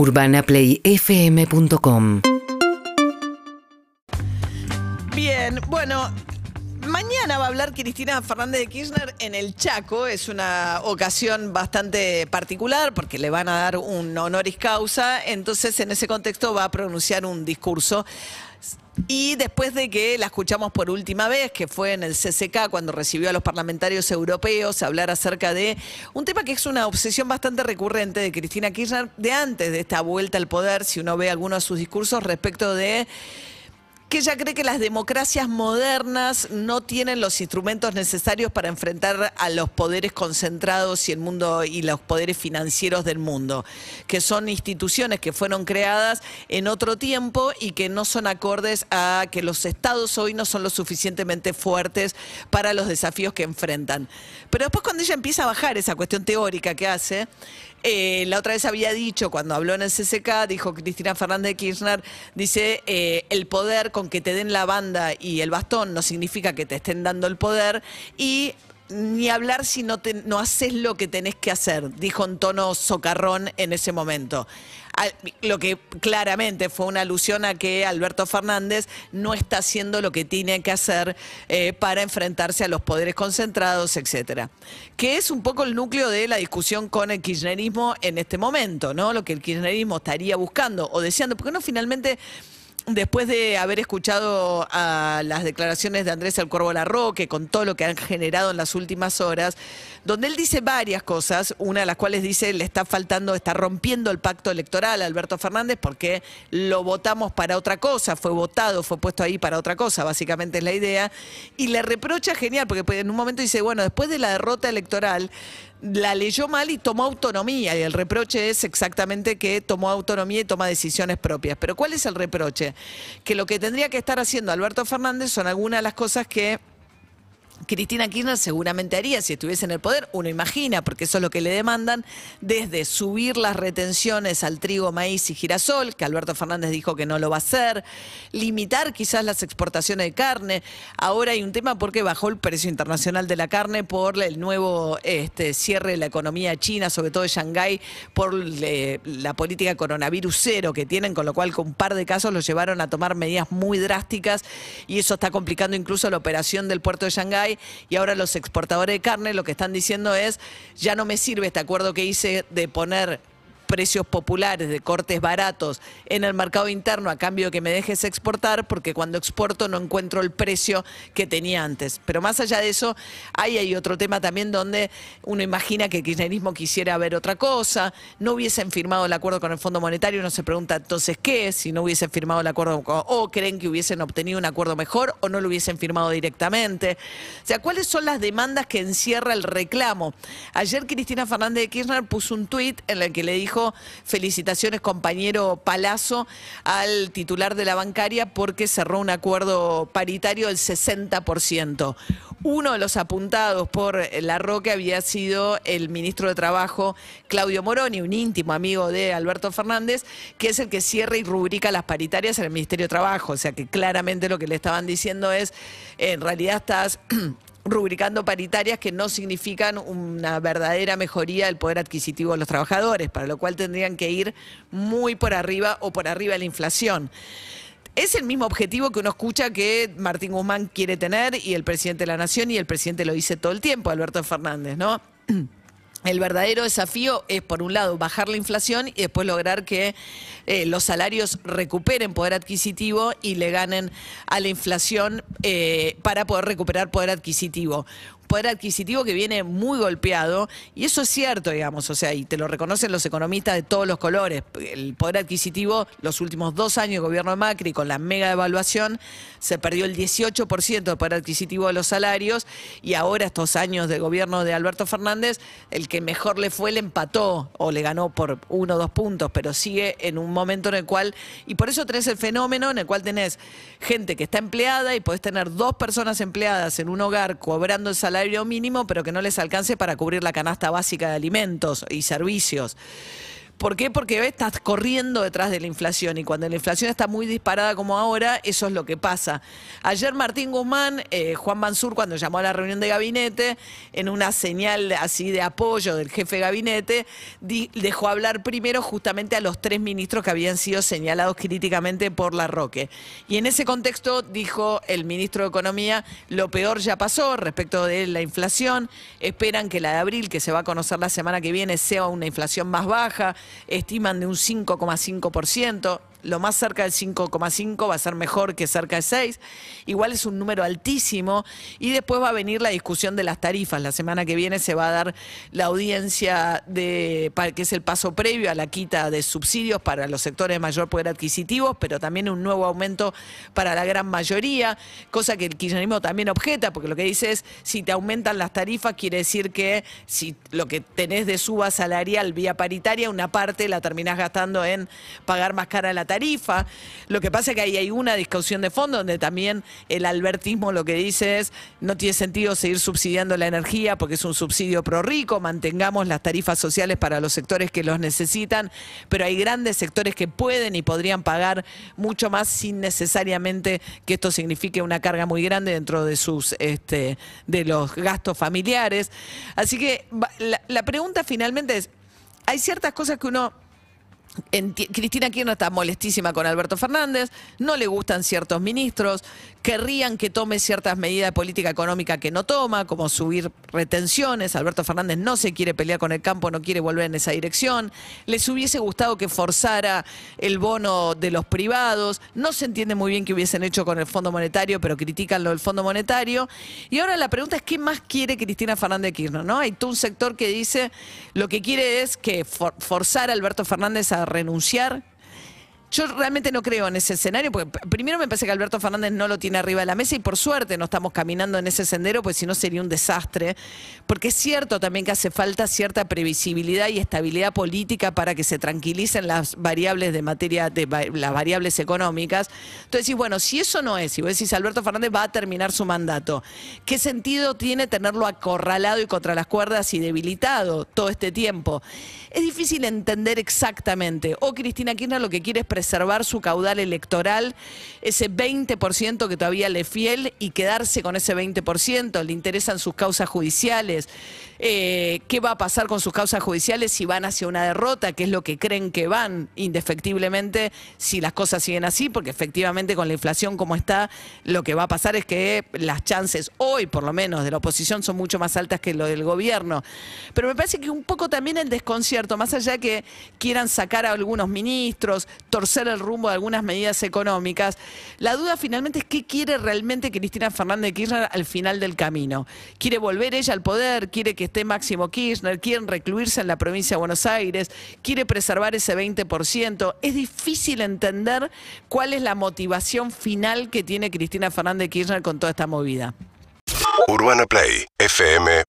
UrbanaPlayFM.com Bien, bueno, mañana va a hablar Cristina Fernández de Kirchner en el Chaco. Es una ocasión bastante particular porque le van a dar un honoris causa. Entonces, en ese contexto va a pronunciar un discurso. Y después de que la escuchamos por última vez, que fue en el CCK, cuando recibió a los parlamentarios europeos hablar acerca de un tema que es una obsesión bastante recurrente de Cristina Kirchner de antes de esta vuelta al poder, si uno ve algunos de sus discursos respecto de que ella cree que las democracias modernas no tienen los instrumentos necesarios para enfrentar a los poderes concentrados y el mundo y los poderes financieros del mundo, que son instituciones que fueron creadas en otro tiempo y que no son acordes a que los estados hoy no son lo suficientemente fuertes para los desafíos que enfrentan. Pero después cuando ella empieza a bajar esa cuestión teórica que hace, eh, la otra vez había dicho, cuando habló en el CCK, dijo Cristina Fernández de Kirchner, dice, eh, el poder con que te den la banda y el bastón no significa que te estén dando el poder y ni hablar si no, no haces lo que tenés que hacer, dijo en tono socarrón en ese momento. Lo que claramente fue una alusión a que Alberto Fernández no está haciendo lo que tiene que hacer eh, para enfrentarse a los poderes concentrados, etcétera. Que es un poco el núcleo de la discusión con el kirchnerismo en este momento, ¿no? Lo que el kirchnerismo estaría buscando o deseando, porque no finalmente después de haber escuchado a las declaraciones de Andrés El Corvo Larroque con todo lo que han generado en las últimas horas, donde él dice varias cosas, una de las cuales dice le está faltando, está rompiendo el pacto electoral a Alberto Fernández porque lo votamos para otra cosa, fue votado, fue puesto ahí para otra cosa, básicamente es la idea, y le reprocha genial, porque en un momento dice, bueno, después de la derrota electoral, la leyó mal y tomó autonomía. Y el reproche es exactamente que tomó autonomía y toma decisiones propias. Pero ¿cuál es el reproche? Que lo que tendría que estar haciendo Alberto Fernández son algunas de las cosas que Cristina Kirchner seguramente haría si estuviese en el poder, uno imagina, porque eso es lo que le demandan, desde subir las retenciones al trigo, maíz y girasol, que Alberto Fernández dijo que no lo va a hacer, limitar quizás las exportaciones de carne. Ahora hay un tema porque bajó el precio internacional de la carne por el nuevo este, cierre de la economía china, sobre todo de Shanghái, por la política coronavirus cero que tienen, con lo cual con un par de casos los llevaron a tomar medidas muy drásticas y eso está complicando incluso la operación del puerto de Shanghái y ahora los exportadores de carne lo que están diciendo es, ya no me sirve este acuerdo que hice de poner precios populares de cortes baratos en el mercado interno a cambio de que me dejes exportar, porque cuando exporto no encuentro el precio que tenía antes. Pero más allá de eso, ahí hay otro tema también donde uno imagina que el kirchnerismo quisiera ver otra cosa, no hubiesen firmado el acuerdo con el Fondo Monetario, uno se pregunta entonces qué, si no hubiesen firmado el acuerdo, o creen que hubiesen obtenido un acuerdo mejor o no lo hubiesen firmado directamente. O sea, ¿cuáles son las demandas que encierra el reclamo? Ayer Cristina Fernández de Kirchner puso un tuit en el que le dijo felicitaciones compañero Palazzo al titular de la bancaria porque cerró un acuerdo paritario del 60%. Uno de los apuntados por La Roque había sido el ministro de Trabajo, Claudio Moroni, un íntimo amigo de Alberto Fernández, que es el que cierra y rubrica las paritarias en el Ministerio de Trabajo. O sea que claramente lo que le estaban diciendo es, en realidad estás rubricando paritarias que no significan una verdadera mejoría del poder adquisitivo de los trabajadores, para lo cual tendrían que ir muy por arriba o por arriba de la inflación. Es el mismo objetivo que uno escucha que Martín Guzmán quiere tener y el presidente de la Nación y el presidente lo dice todo el tiempo, Alberto Fernández, ¿no? El verdadero desafío es, por un lado, bajar la inflación y después lograr que eh, los salarios recuperen poder adquisitivo y le ganen a la inflación eh, para poder recuperar poder adquisitivo poder adquisitivo que viene muy golpeado, y eso es cierto, digamos, o sea, y te lo reconocen los economistas de todos los colores. El poder adquisitivo, los últimos dos años de gobierno de Macri, con la mega devaluación, se perdió el 18% de poder adquisitivo de los salarios, y ahora estos años de gobierno de Alberto Fernández, el que mejor le fue, le empató, o le ganó por uno o dos puntos, pero sigue en un momento en el cual, y por eso tenés el fenómeno en el cual tenés gente que está empleada y podés tener dos personas empleadas en un hogar cobrando el salario mínimo, pero que no les alcance para cubrir la canasta básica de alimentos y servicios. ¿Por qué? Porque estás corriendo detrás de la inflación y cuando la inflación está muy disparada como ahora, eso es lo que pasa. Ayer Martín Guzmán, eh, Juan Mansur, cuando llamó a la reunión de gabinete, en una señal así de apoyo del jefe de gabinete, dejó hablar primero justamente a los tres ministros que habían sido señalados críticamente por la Roque. Y en ese contexto dijo el ministro de Economía, lo peor ya pasó respecto de la inflación, esperan que la de abril, que se va a conocer la semana que viene, sea una inflación más baja, estiman de un 5,5% lo más cerca del 5,5 va a ser mejor que cerca de 6. Igual es un número altísimo. Y después va a venir la discusión de las tarifas. La semana que viene se va a dar la audiencia de que es el paso previo a la quita de subsidios para los sectores de mayor poder adquisitivo, pero también un nuevo aumento para la gran mayoría, cosa que el kirchnerismo también objeta, porque lo que dice es si te aumentan las tarifas quiere decir que si lo que tenés de suba salarial vía paritaria, una parte la terminás gastando en pagar más cara la tarifa. Lo que pasa es que ahí hay una discusión de fondo donde también el albertismo lo que dice es no tiene sentido seguir subsidiando la energía porque es un subsidio pro rico, mantengamos las tarifas sociales para los sectores que los necesitan, pero hay grandes sectores que pueden y podrían pagar mucho más sin necesariamente que esto signifique una carga muy grande dentro de sus este, de los gastos familiares. Así que la, la pregunta finalmente es, hay ciertas cosas que uno Cristina Kirchner está molestísima con Alberto Fernández, no le gustan ciertos ministros, querrían que tome ciertas medidas de política económica que no toma, como subir retenciones. Alberto Fernández no se quiere pelear con el campo, no quiere volver en esa dirección. Les hubiese gustado que forzara el bono de los privados. No se entiende muy bien qué hubiesen hecho con el Fondo Monetario, pero critican lo del Fondo Monetario. Y ahora la pregunta es, ¿qué más quiere Cristina Fernández Kirchner? Hay todo un sector que dice lo que quiere es que forzar a Alberto Fernández a renunciar yo realmente no creo en ese escenario, porque primero me parece que Alberto Fernández no lo tiene arriba de la mesa y por suerte no estamos caminando en ese sendero, pues si no sería un desastre. Porque es cierto también que hace falta cierta previsibilidad y estabilidad política para que se tranquilicen las variables de materia, las variables económicas. Entonces, bueno, si eso no es, si vos decís Alberto Fernández va a terminar su mandato, ¿qué sentido tiene tenerlo acorralado y contra las cuerdas y debilitado todo este tiempo? Es difícil entender exactamente. O Cristina Kirchner lo que quiere es preservar su caudal electoral, ese 20% que todavía le fiel y quedarse con ese 20%. Le interesan sus causas judiciales. Eh, ¿Qué va a pasar con sus causas judiciales si van hacia una derrota? ¿Qué es lo que creen que van indefectiblemente si las cosas siguen así? Porque efectivamente con la inflación como está, lo que va a pasar es que las chances hoy, por lo menos, de la oposición son mucho más altas que lo del gobierno. Pero me parece que un poco también el desconcierto, más allá que quieran sacar a algunos ministros, torcer el rumbo de algunas medidas económicas. La duda finalmente es qué quiere realmente Cristina Fernández de Kirchner al final del camino. ¿Quiere volver ella al poder? ¿Quiere que Máximo Kirchner? ¿Quiere recluirse en la provincia de Buenos Aires? ¿Quiere preservar ese 20%? Es difícil entender cuál es la motivación final que tiene Cristina Fernández de Kirchner con toda esta movida. Urbana Play, FM.com